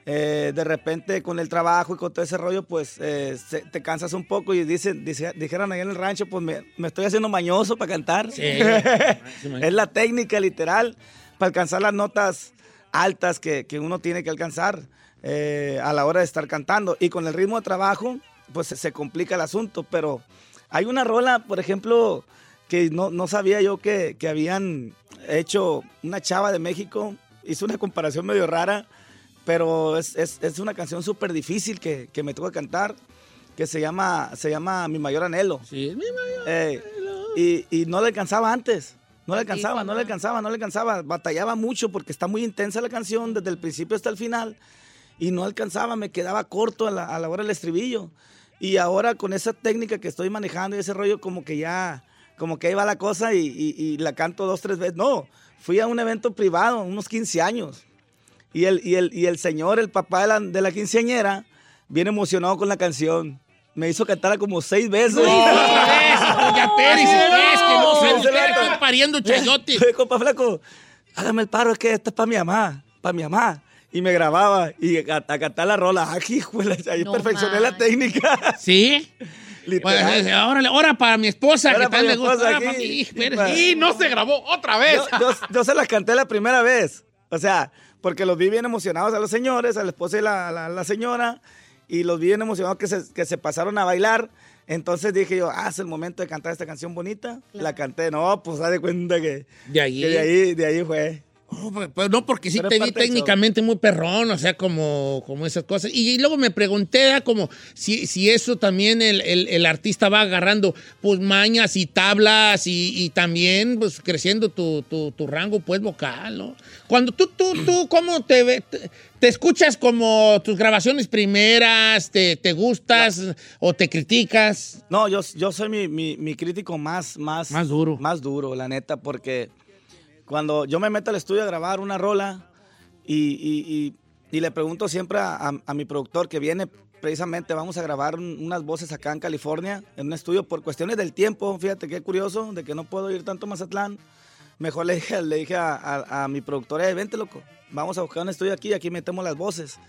eh, de repente con el trabajo y con todo ese rollo, pues eh, se- te cansas un poco y dicen, dice- dijeron ahí en el rancho, pues me, me estoy haciendo mañoso para cantar. Sí. es la técnica literal para alcanzar las notas altas que, que uno tiene que alcanzar eh, a la hora de estar cantando. Y con el ritmo de trabajo, pues se, complica el asunto. Pero hay una rola, por ejemplo, que no, no sabía yo que, que habían hecho una chava de México. Hizo una comparación medio rara, pero es, es- es una canción súper difícil que, que me que cantar, que se llama, se llama Mi Mayor Anhelo. Sí, mi Eh, y, y no le alcanzaba antes. No le alcanzaba, no le alcanzaba, no le alcanzaba. Batallaba mucho porque está muy intensa la canción desde el principio hasta el final. Y no alcanzaba, me quedaba corto a la, a la hora del estribillo. Y ahora con esa técnica que estoy manejando y ese rollo como que ya, como que ahí va la cosa y, y- y la canto dos, tres veces. No, fui a un evento privado, unos 15 años. Y el, y el, y el señor, el papá de la, de la quinceañera, bien emocionado con la canción. Me hizo cantarla como seis veces. No, eso, doña Pérez, es que no Ese usted aquí pariendo chayote. Compa flaco, hágame el paro, es que esta es para mi mamá, para mi mamá. Y me grababa y a, a cantar la rola. Aquí, de la- ahí No perfeccioné la técnica. ¿Sí? Literal. Pues, eh, ahora, ahora para mi esposa, Ahora que para tal le gusta. aquí. para mi hija, espérese. Pa- Y no se grabó otra vez. Yo, yo- yo se las canté la primera vez. O sea, porque los vi bien emocionados a los señores, a la esposa y la, la- la señora, y los vi bien emocionados que se, que se pasaron a bailar. Entonces dije yo, ah, es el momento de cantar esta canción bonita. La canté, no, pues haz de cuenta que, De ahí. que de ahí, de ahí fue. No, pues, pues, no, porque sí Pero te vi técnicamente muy perrón, o sea, como, como esas cosas. Y, luego me pregunté, era como si, si eso también el, el- el artista va agarrando, pues, mañas y tablas y, y también, pues, creciendo tu, tu- tu rango, pues, vocal, ¿no? Cuando tú, tú, tú, ¿cómo te, ve- te, te escuchas como tus grabaciones primeras, te, te gustas o te criticas? No, yo, yo soy mi, mi- mi crítico más, más... Más duro. Más duro, la neta, porque cuando yo me meto al estudio a grabar una rola y, y- y- y le pregunto siempre a, a- a mi productor que viene precisamente, vamos a grabar un- unas voces acá en California, en un estudio, por cuestiones del tiempo, fíjate qué curioso, de que no puedo ir tanto a Mazatlán. Mejor le dije, le dije a, a- mi productor, "Eh, vente loco, vamos a buscar un estudio aquí, aquí metemos las voces.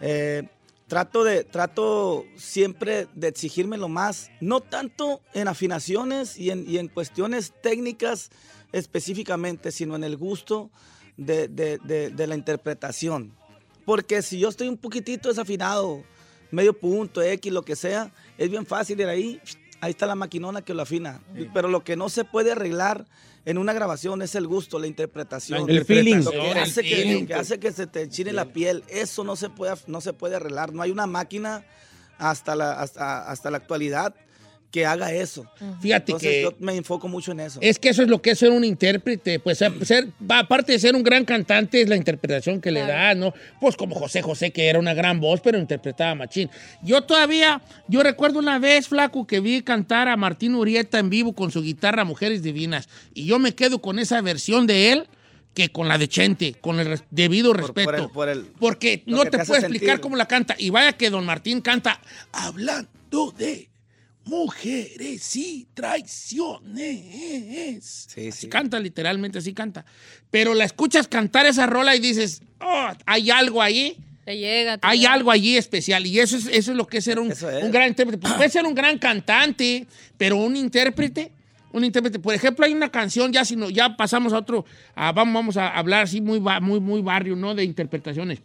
Eh, trato, de, trato siempre de exigirme lo más, no tanto en afinaciones y en, y en cuestiones técnicas específicamente, sino en el gusto de, de- de- de la interpretación. Porque si yo estoy un poquitito desafinado, medio punto, X, lo que sea, es bien fácil ir ahí, ahí está la maquinona que lo afina. Pero lo que no se puede arreglar en una grabación es el gusto, la interpretación. El feeling. Lo que hace que, feeling. lo que hace que se te enchine la piel, eso no se puede, no se puede arreglar. No hay una máquina hasta la, hasta, hasta la actualidad que haga eso. Fíjate Entonces que- yo me enfoco mucho en eso. Es que eso es lo que es ser un intérprete, pues ser, aparte de ser un gran cantante es la interpretación que le da, ¿no? Pues como José José, que era una gran voz, pero interpretaba machín. Yo todavía, yo recuerdo una vez, flaco, que vi cantar a Martín Urieta en vivo con su guitarra Mujeres Divinas, y yo me quedo con esa versión de él que con la de Chente, con el debido respeto. por el- por el- Porque no te puedo explicar sentir. cómo la canta. Y vaya que don Martín canta hablando de mujeres y traiciones. así canta, literalmente así canta. Pero la escuchas cantar esa rola y dices, oh, hay algo ahí. Te llega. te Hay llega. algo allí especial y eso es, eso es lo que es ser un, es. un gran intérprete. Pues puede ser un gran cantante, pero un intérprete, un intérprete. Por ejemplo, hay una canción, ya, si no, ya pasamos a otro, a- vamos, vamos a hablar así muy, muy, muy barrio, ¿no? De interpretaciones.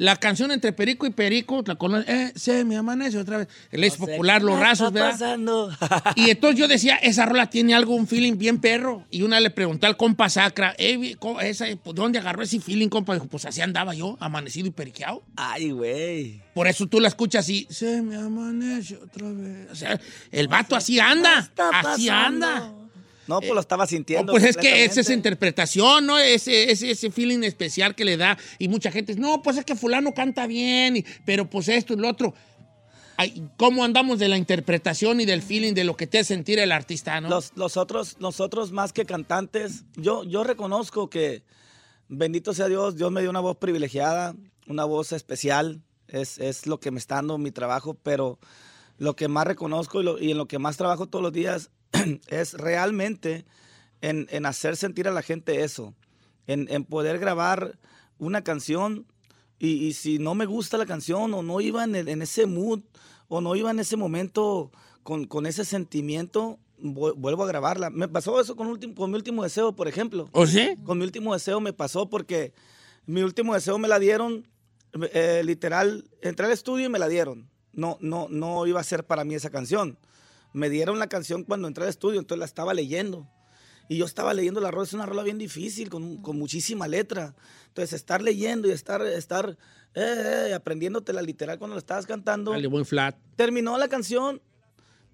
La canción entre Perico y Perico, la conoce, eh, se me amanece otra vez. El es popular, los rasos, ¿verdad? pasando? Y entonces yo decía, esa rola tiene algo, un feeling bien perro. Y una le pregunté al compa Sacra, eh, esa, pues, ¿dónde agarró ese feeling, compa? Dijo, pues así andaba yo, amanecido y periqueado. Ay, güey. Por eso tú la escuchas y se me amanece otra vez. O sea, el vato así anda, así anda. No, pues lo estaba sintiendo. Oh, pues es que es esa interpretación, ¿no? Ese, ese, ese feeling especial que le da. Y mucha gente dice, no, pues es que fulano canta bien, y- pero pues esto y lo otro. Ay, ¿Cómo andamos de la interpretación y del feeling de lo que te hace sentir el artista, no? Los, los otros, nosotros más que cantantes, yo, yo reconozco que, bendito sea Dios, Dios me dio una voz privilegiada, una voz especial, es, es lo que me está dando mi trabajo, pero lo que más reconozco y, lo- y en lo que más trabajo todos los días es realmente en, en hacer sentir a la gente eso, en, en poder grabar una canción y, y si no me gusta la canción o no iba en, el- en ese mood o no iba en ese momento con, con ese sentimiento, vu- vuelvo a grabarla. Me pasó eso con, ultim- con mi último deseo, por ejemplo. ¿O sí? Con mi último deseo me pasó porque mi último deseo me la dieron, eh, literal, entré al estudio y me la dieron. No, no, no iba a ser para mí esa canción. Me dieron la canción cuando entré al estudio, entonces la estaba leyendo. Y yo estaba leyendo la rola, es una rola bien difícil, con, con muchísima letra. Entonces, estar leyendo y estar, estar eh, eh, aprendiéndote la literal cuando la estabas cantando. Dale, buen flat. Terminó la canción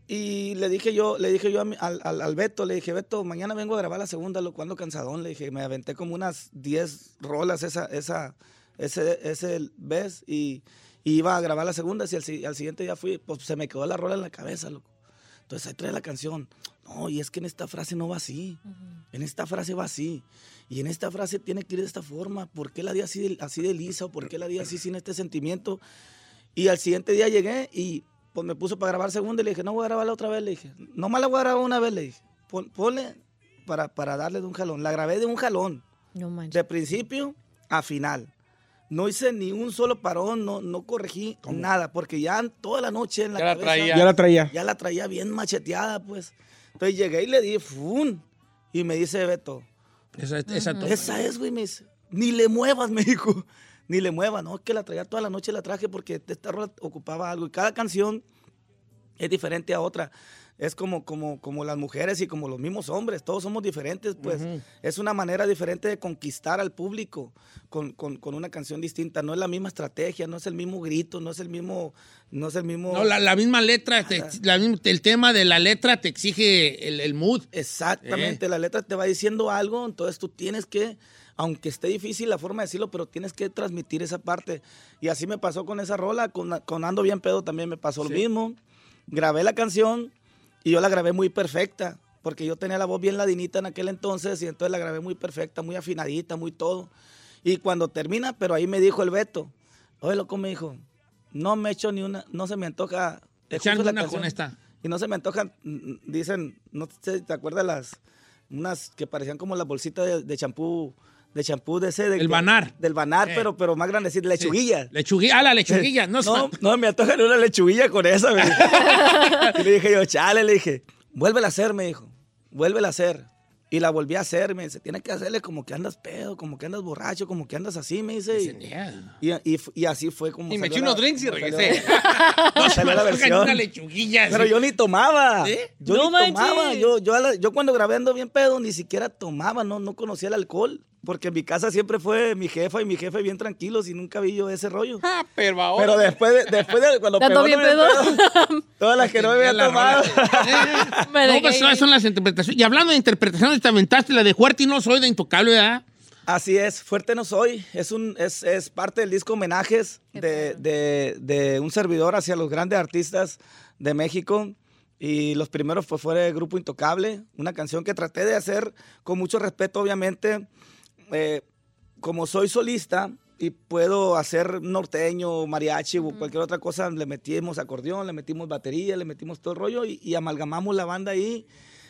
y le dije yo, le dije yo a mi- al, al- al Beto, le dije, Beto, mañana vengo a grabar la segunda, lo cuando cansadón, le dije, me aventé como unas 10 rolas esa, esa, ese, ese vez y, y iba a grabar la segunda, y al, si- al siguiente día fui, pues se me quedó la rola en la cabeza, loco. Entonces ahí trae la canción. no, y es que en esta frase no va así. En esta frase va así. Y en esta frase tiene que ir de esta forma. ¿Por qué la di así de, así de lisa? ¿O por qué la di así sin este sentimiento? Y al siguiente día llegué y pues me puso para grabar segunda y le dije, no voy a grabarla otra vez. Le dije, no más la voy a grabar una vez. Le dije, Pon- ponle para, para darle de un jalón. La grabé de un jalón. No manches. De principio a final. No hice ni un solo parón, no, no corregí nada, porque ya toda la noche en la Ya la cabeza- traía. Ya la traía. Ya la traía bien macheteada, pues. Entonces llegué y le di, ¡fun! Y me dice Beto, Esa, esa toma. esa es, güey, me dice. Ni le muevas, me dijo. Ni le muevas, no, es que la traía toda la noche, la traje porque esta rola ocupaba algo. Y cada canción es diferente a otra. Es como, como, como las mujeres y como los mismos hombres, todos somos diferentes, pues es una manera diferente de conquistar al público con, con- con una canción distinta. No es la misma estrategia, no es el mismo grito, no es el mismo, no es el mismo. No, la, la misma letra, te- la misma- el tema de la letra te exige el, el mood. Exactamente, Eh. la letra te va diciendo algo, entonces tú tienes que, aunque esté difícil la forma de decirlo, pero tienes que transmitir esa parte. Y así me pasó con esa rola, con, con Ando Bien Pedo también me pasó lo mismo. Grabé la canción y yo la grabé muy perfecta, porque yo tenía la voz bien ladinita en aquel entonces y entonces la grabé muy perfecta, muy afinadita, muy todo. Y cuando termina, pero ahí me dijo el Beto, oye, loco, me dijo, no me echo ni una, no se me antoja. La una canción con esta. Y no se me antojan, dicen, no sé si te acuerdas las, unas que parecían como las bolsitas de- de champú, de champú de ese. de El Banar. Del banar, Eh. pero, pero más grande, sí, de lechuguilla. Lechuguilla, ah, la lechuguilla, no, No, no, me antojan una lechuguilla con esa. me dijo. y le dije yo, chale, le dije, vuélvela a hacer, me dijo, vuélvela a hacer. Y la volví a hacer, me dice, tienes que hacerle como que andas pedo, como que andas borracho, como que andas así, me dice. Y, y, y- y así fue como Y me eché la- unos drinks y salió- regresé. No se salió me la versión. una lechuguilla. Pero sí. yo ni tomaba. ¿Eh? Yo No ni manches. tomaba. Yo, yo, yo cuando grabé Ando Bien Pedo ni siquiera tomaba, no, no conocía el alcohol. Porque en mi casa siempre fue mi jefa y mi jefe bien tranquilos y nunca vi yo ese rollo. Ah, pero ahora. Pero después de, después de cuando ¿Te ando pegó bien pedo? todas las que no me había tomado. Me No, pues esas son las interpretaciones. Y hablando de interpretaciones, te aventaste la de Fuerte y no soy de Intocable, ¿verdad? Así es, Fuerte No Soy. Es, un, es, es parte del disco homenajes de, de- de un servidor hacia los grandes artistas de México. Y los primeros pues, fue el Grupo Intocable, una canción que traté de hacer con mucho respeto, obviamente. Eh, como soy solista y puedo hacer norteño, mariachi o cualquier otra cosa, le metimos acordeón, le metimos batería, le metimos todo el rollo y, y amalgamamos la banda ahí.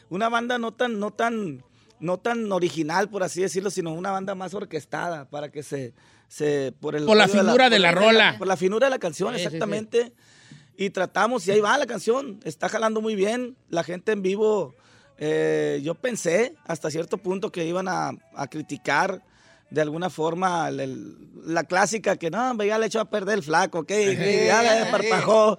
Una banda no tan, no tan, no tan original, por así decirlo, sino una banda más orquestada para que se, se por el Por la finura de la por rola. por la finura de la canción, Sí, sí, sí. exactamente. Y tratamos, y ahí va la canción, está jalando muy bien. La gente en vivo, eh, yo pensé hasta cierto punto que iban a, a criticar de alguna forma el- la clásica que no, ya le echó a perder el flaco, que que ya le desparpajó.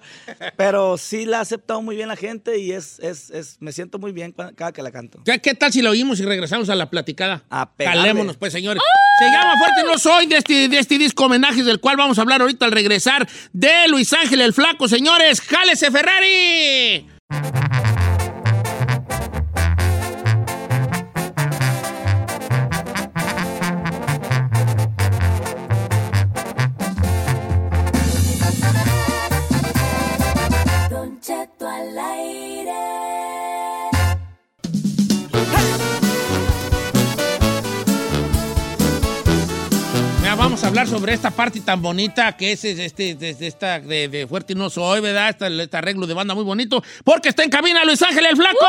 Pero sí la ha aceptado muy bien la gente y es, es, es me siento muy bien cada que la canto. ¿Qué, qué tal si la oímos y regresamos a la platicada? Calémonos, pues, señores. Se llama Fuerte No Soy de este, de este disco homenajes del cual vamos a hablar ahorita al regresar de Luis Ángel el Flaco, señores. ¡Jálese Ferrari! Don Cheto al aire. Vamos a hablar sobre esta parte tan bonita que es este, esta de, de Fuerte No Soy, ¿verdad? Este, este arreglo de banda muy bonito, porque está en cabina Luis Ángel el Flaco.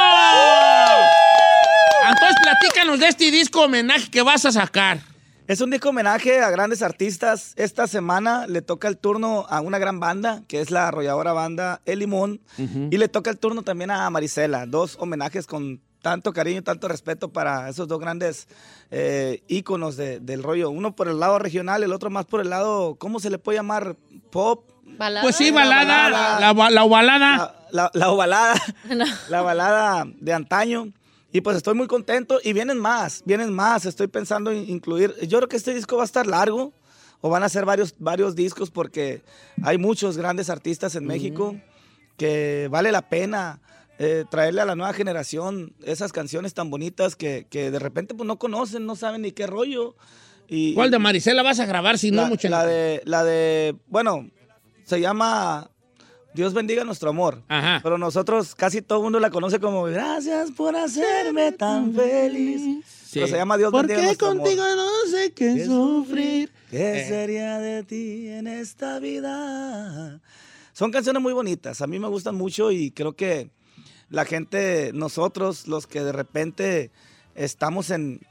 Entonces, platícanos de este disco homenaje que vas a sacar. Es un disco homenaje a grandes artistas. Esta semana le toca el turno a una gran banda, que es la arrolladora banda El Limón. Y le toca el turno también a Marisela. Dos homenajes con tanto cariño y tanto respeto para esos dos grandes eh, íconos de- del rollo. Uno por el lado regional, el otro más por el lado, ¿cómo se le puede llamar? Pop. ¿Balada? Pues sí, La balada, la, ovalada. La, la, la ovalada. No. la balada de antaño. Y pues estoy muy contento y vienen más, vienen más. Estoy pensando en incluir. Yo creo que este disco va a estar largo o van a ser varios, varios discos porque hay muchos grandes artistas en México que vale la pena eh, traerle a la nueva generación esas canciones tan bonitas que, que de repente pues no conocen, no saben ni qué rollo. Y, ¿Cuál de Marisela vas a grabar si no, mucha la de, la de, bueno, se llama Dios bendiga nuestro amor. Pero nosotros, casi todo el mundo la conoce como Gracias por hacerme tan feliz. Pero se llama Dios bendiga nuestro amor. no sé qué sufrir? ¿Qué Eh. sería de ti en esta vida? Son canciones muy bonitas, a mí me gustan mucho y creo que la gente, nosotros, los que de repente estamos en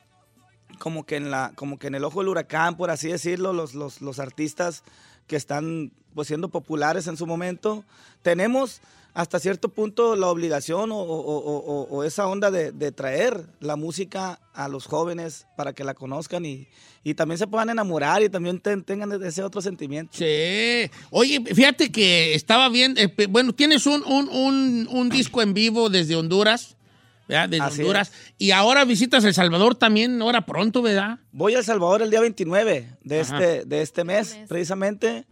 como que en la, como que en el ojo del huracán, por así decirlo, los, los, los artistas que están pues siendo populares en su momento, tenemos hasta cierto punto la obligación o, esa onda de, traer la música a los jóvenes para que la conozcan y, y también se puedan enamorar y también ten- tengan ese otro sentimiento. Sí. Oye, fíjate que estaba bien. eh, bueno, tienes un, un, un disco en vivo desde Honduras. ¿Verdad? Desde Así Honduras. Y ahora visitas El Salvador también, ahora pronto, ¿verdad? Voy a El Salvador el día 29 de, Ajá. este, de este mes, precisamente.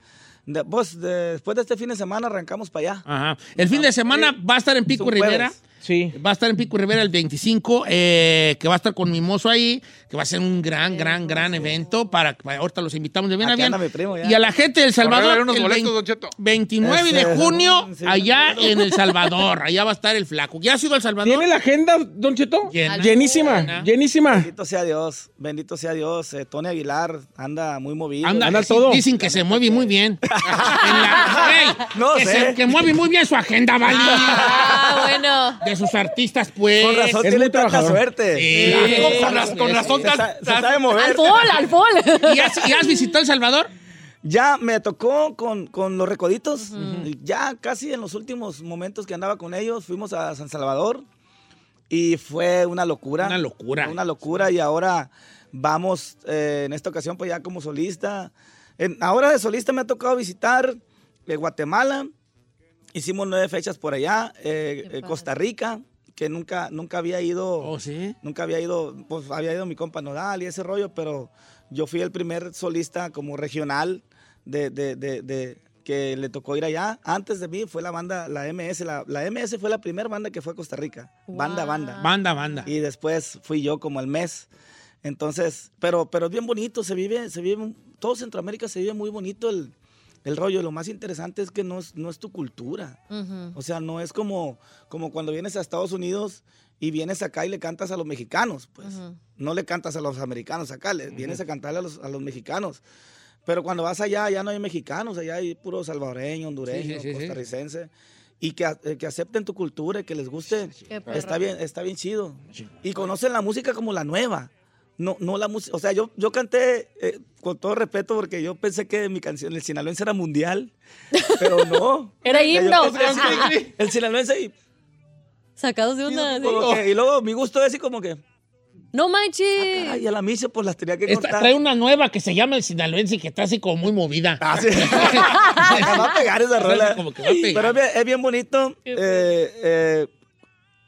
De- pues de- después de este fin de semana arrancamos para allá. Ajá. El fin de semana va a estar en Pico Rivera. jueves. Sí. Va a estar en Pico Rivera el 25, eh, que va a estar con Mimoso ahí, que va a ser un gran, gran, gran evento. Para, para- ahorita los invitamos de bien a bien. primo. Y a la gente de El Salvador, unos el boletos, 20 Don Cheto. 29 de junio, sí, allá en El Salvador. Allá va a estar el flaco. ¿Ya has ido al Salvador? ¿Tiene la agenda, Don Cheto? Llena. Llenísima, Llena. llenísima. Bendito sea Dios, bendito sea Dios. Eh, Tony Aguilar anda muy movido. Anda, todo. Dicen que se mueve muy bien. En la- Ey, No que, sé. se- que mueve muy bien su agenda, ¿vale? Ah, bueno. De sus artistas, pues. Con razón es tiene muy tanta trabajador. suerte. Sí. Con, raz- con razón Se, tan- sabe mover. Al fol, al fol. ¿Y has, y has visitado El Salvador? Ya me tocó con, con los recoditos. Ya casi en los últimos momentos que andaba con ellos, fuimos a San Salvador y fue una locura. Una locura. Una locura y ahora vamos eh, en esta ocasión pues ya como solista. En- ahora de solista me ha tocado visitar eh, Guatemala. Hicimos nueve fechas por allá. eh, eh, Costa Rica, que nunca, nunca había ido. Oh, sí. Nunca había ido, pues había ido mi compa Nodal y ese rollo, pero yo fui el primer solista como regional de, de- de- de- que le tocó ir allá. Antes de mí fue la banda, la MS. La, la MS fue la primera banda que fue a Costa Rica. Banda, banda. Banda, banda. Y después fui yo como al mes. Entonces, pero, pero es bien bonito, se vive, se vive, todo Centroamérica se vive muy bonito el, el rollo. Lo más interesante es que no es, no es tu cultura. O sea, no es como, como cuando vienes a Estados Unidos y vienes acá y le cantas a los mexicanos, pues. No le cantas a los americanos acá, le vienes a cantarle a los, a los mexicanos. Pero cuando vas allá, ya no hay mexicanos, allá hay puro salvadoreño, hondureño, Sí, sí, sí, sí. costarricense. Y que, eh, que acepten tu cultura y que les guste, está bien, está bien chido. Y conocen la música como la nueva. No, no la música. O sea, yo, yo canté, eh, con todo respeto, porque yo pensé que mi canción, el sinaloense, era mundial. Pero no. Era O sea, himno. que El sinaloense y, Sacados de una. que- y luego mi gusto es así como que. No manches. Ay, a la misa pues las tenía que Esta- cortar. trae una nueva que se llama El Sinaloense que está así como muy movida. Ah, sí. Me va a pegar esa rola. Como que va a pegar. Pero es bien, es bien bonito. eh, eh,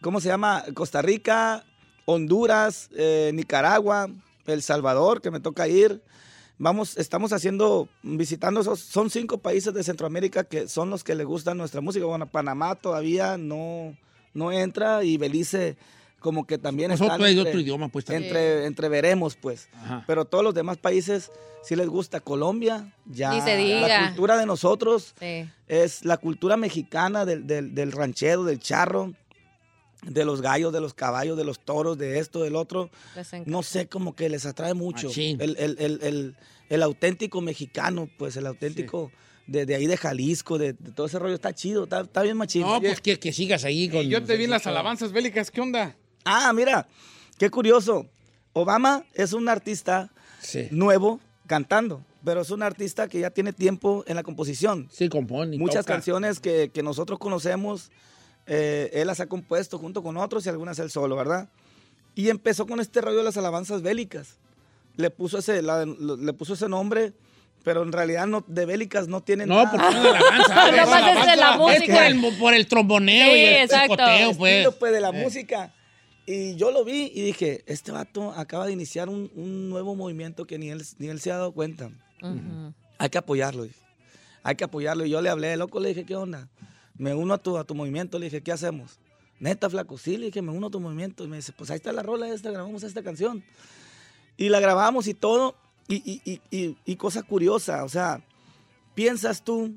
¿Cómo se llama? Costa Rica, Honduras, eh, Nicaragua, El Salvador, que me toca ir. Vamos, estamos haciendo, visitando esos, son cinco países de Centroamérica que son los que le gustan nuestra música. Bueno, Panamá todavía no, no entra y Belice como que también Nosotros están hay entre- otro idioma, pues, también. entre, entre veremos, pues. Ajá. Pero todos los demás países sí les gusta. Colombia, ya. Ni se diga. La cultura de nosotros Sí. es la cultura mexicana del, del, del ranchero, del charro, de los gallos, de los caballos, de los toros, de esto, del otro. No sé, como que les atrae mucho. El, el, el, el, el auténtico mexicano, pues el auténtico de, de ahí de Jalisco, de, de todo ese rollo. Está chido, está, está bien machín. No, pues que, que sigas ahí con. Yo te vi en las alabanzas bélicas, ¿qué onda? Ah, mira, qué curioso. Obama es un artista Sí. nuevo cantando, pero es un artista que ya tiene tiempo en la composición. Sí, compone. Muchas toca. canciones que, que nosotros conocemos, eh, él las ha compuesto junto con otros y algunas él solo, ¿verdad? Y empezó con este rollo de las alabanzas bélicas. Le puso ese, la- le puso ese nombre, pero en realidad no, de bélicas no tiene No, nada. porque no es alabanza. No, es es de alabanza. la Es música. por el, por el tromboneo Sí, y el exacto. picoteo, pues. estilo, pues, de la música. Y yo lo vi y dije, este vato acaba de iniciar un, un nuevo movimiento que ni él, ni él se ha dado cuenta. Ujú. Hay que apoyarlo. Hay que apoyarlo. Y yo le hablé, loco, le dije, ¿qué onda? Me uno a tu, a tu movimiento. Le dije, ¿qué hacemos? Neta, flaco, sí, le dije, me uno a tu movimiento. Y me dice, pues ahí está la rola esta, grabamos esta canción. Y la grabamos y todo. Y, y, y, y, cosa curiosa, o sea, piensas tú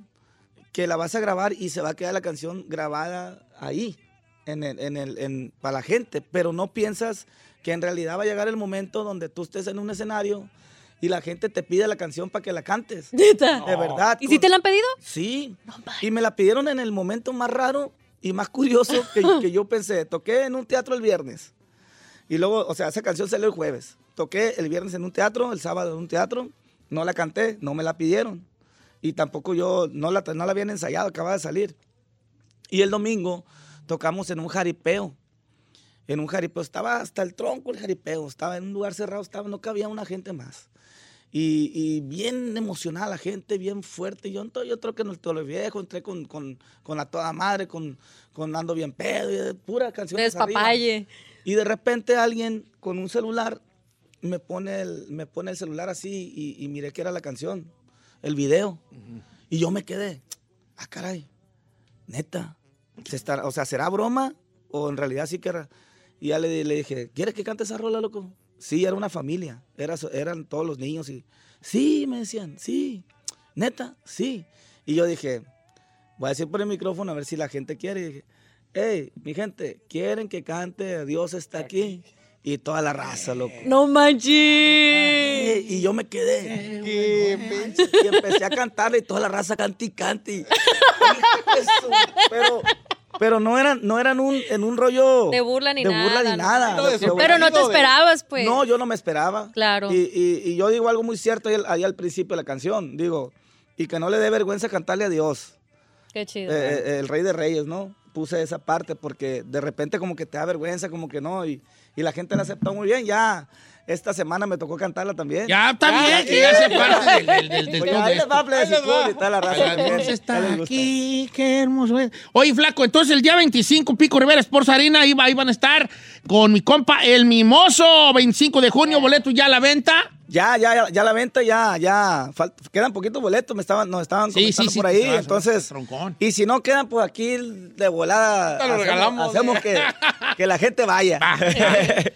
que la vas a grabar y se va a quedar la canción grabada ahí, en el, en el, en, para la gente, pero no piensas que en realidad va a llegar el momento donde tú estés en un escenario y la gente te pide la canción para que la cantes. ¿Neta? De verdad. ¿Y si te la han pedido? Sí. y me la pidieron en el momento más raro y más curioso que, que yo pensé. Toqué en un teatro el viernes. Y luego, o sea, esa canción salió el jueves. Toqué el viernes en un teatro, el sábado en un teatro. No la canté, no me la pidieron. Y tampoco yo, no la, no la habían ensayado, acababa de salir. Y el domingo tocamos en un jaripeo. En un jaripeo, estaba hasta el tronco el jaripeo, estaba en un lugar cerrado, estaba, no cabía una gente más. Y, y bien emocionada la gente, bien fuerte. Yo, yo creo que en el Tolo Viejo entré con, con, con la toda madre, con, con Ando Bien Pedo, y pura canción. Despapalle. Y de repente alguien con un celular me pone el, me pone el celular así y, y miré que era la canción, el video. Y yo me quedé, ah, caray, neta. ¿se estará- o sea, ¿será broma o en realidad sí que era? Y ya le, le dije, ¿quieres que cante esa rola, loco? Sí, era una familia, era, eran todos los niños y, sí, me decían, sí, neta, sí. Y yo dije, voy a decir por el micrófono a ver si la gente quiere. Y dije, hey, mi gente, ¿quieren que cante Dios está aquí? Y toda la raza, loco. No manches. Y yo me quedé. Y empecé a cantarle y toda la raza cante y cante. Pero, pero no eran, no eran un, en un rollo De burla ni de nada. burla ni ¿no? nada. Lo- Pero no te esperabas, pues. No, yo no me esperaba. Claro. Y, y- y yo digo algo muy cierto ahí, al- ahí al principio de la canción. Digo, y que no le dé vergüenza cantarle a Dios. Qué chido. Eh, eh, el rey de reyes, ¿no? Puse esa parte porque de repente como que te da vergüenza, como que no, y, y la gente la aceptó muy bien. Ya esta semana me tocó cantarla también. Ya, está bien, que ya sea parte del- del- del- del Oye, todo ahí les va, Ahí les y cool, va. y tal, la raza está aquí, qué hermoso es. Oye, flaco, entonces el día 25, Pico Rivera Sports Arena, ahí van a estar con mi compa El Mimoso, 25 de junio, boleto ya a la venta. Ya, ya, ya, ya la venta, ya, ya. quedan poquitos boletos, me estaban, nos estaban Sí, comentando sí, por ahí. entonces, troncón. y si no quedan, pues aquí de volada hacemos, regalamos. hacemos que, que la gente vaya.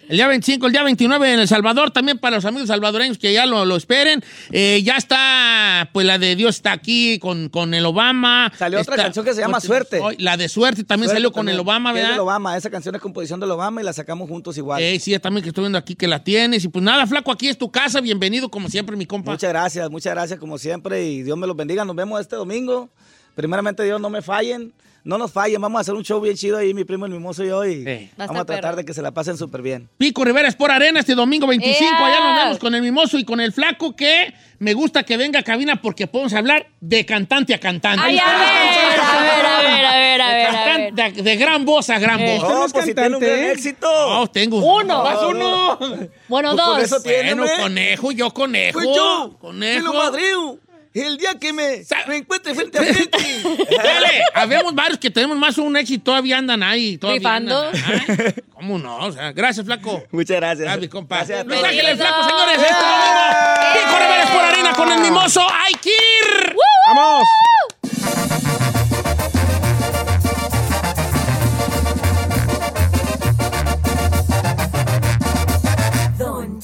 El día 25, el día 29 en El Salvador, también para los amigos salvadoreños que ya lo, lo esperen. Eh, ya está, pues la de Dios está aquí con, con el Obama. Salió otra canción que se llama Suerte. La de Suerte también Suerte salió con también, el Obama, ¿verdad? del Obama, esa canción es composición del Obama y la sacamos juntos igual. Eh, sí, también que estoy viendo aquí que la tienes. Y pues nada, flaco, aquí es tu casa. Bienvenido, como siempre, mi compa. Muchas gracias, muchas gracias como siempre y Dios me los bendiga. Nos vemos este domingo. Primeramente Dios, no me fallen, no nos fallen. Vamos a hacer un show bien chido ahí, mi primo el mimoso y yo. Y vamos a tratar perro. de que se la pasen súper bien. Pico Rivera es por Arena este domingo 25. ¡Ea! Allá nos vemos con el mimoso y con el flaco que me gusta que venga a cabina porque podemos hablar de cantante a cantante. Ay, a De gran voz a gran Eh. voz. No, es pues si tiene un éxito. No, tengo Uno. Más uno. Bueno, Pues con dos. eso tiene, Bueno, conejo, yo conejo. Pues yo, conejo. lo madreo. El día que me, encuentre frente a frente. Dale, habemos varios que tenemos más un éxito, todavía andan ahí. Todavía andan ahí. ¿Cómo no? O sea, gracias, flaco. Muchas gracias. Gracias, mi compa. Gracias Luis. Ángeles, flaco, señores, este Rivera es por Arena con el mimoso. ¡Ay, Kir! ¡Vamos!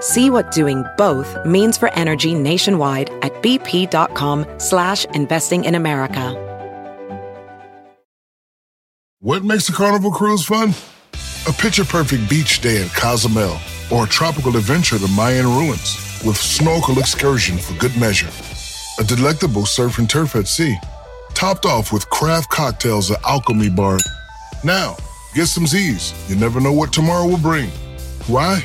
See what doing both means for energy nationwide at bp.com slash investing in America. What makes a carnival cruise fun? A picture perfect beach day at Cozumel or a tropical adventure to the Mayan ruins with snorkel excursion for good measure. A delectable surf and turf at sea, topped off with craft cocktails at Alchemy Bar. Now, get some Z's. You never know what tomorrow will bring. Why?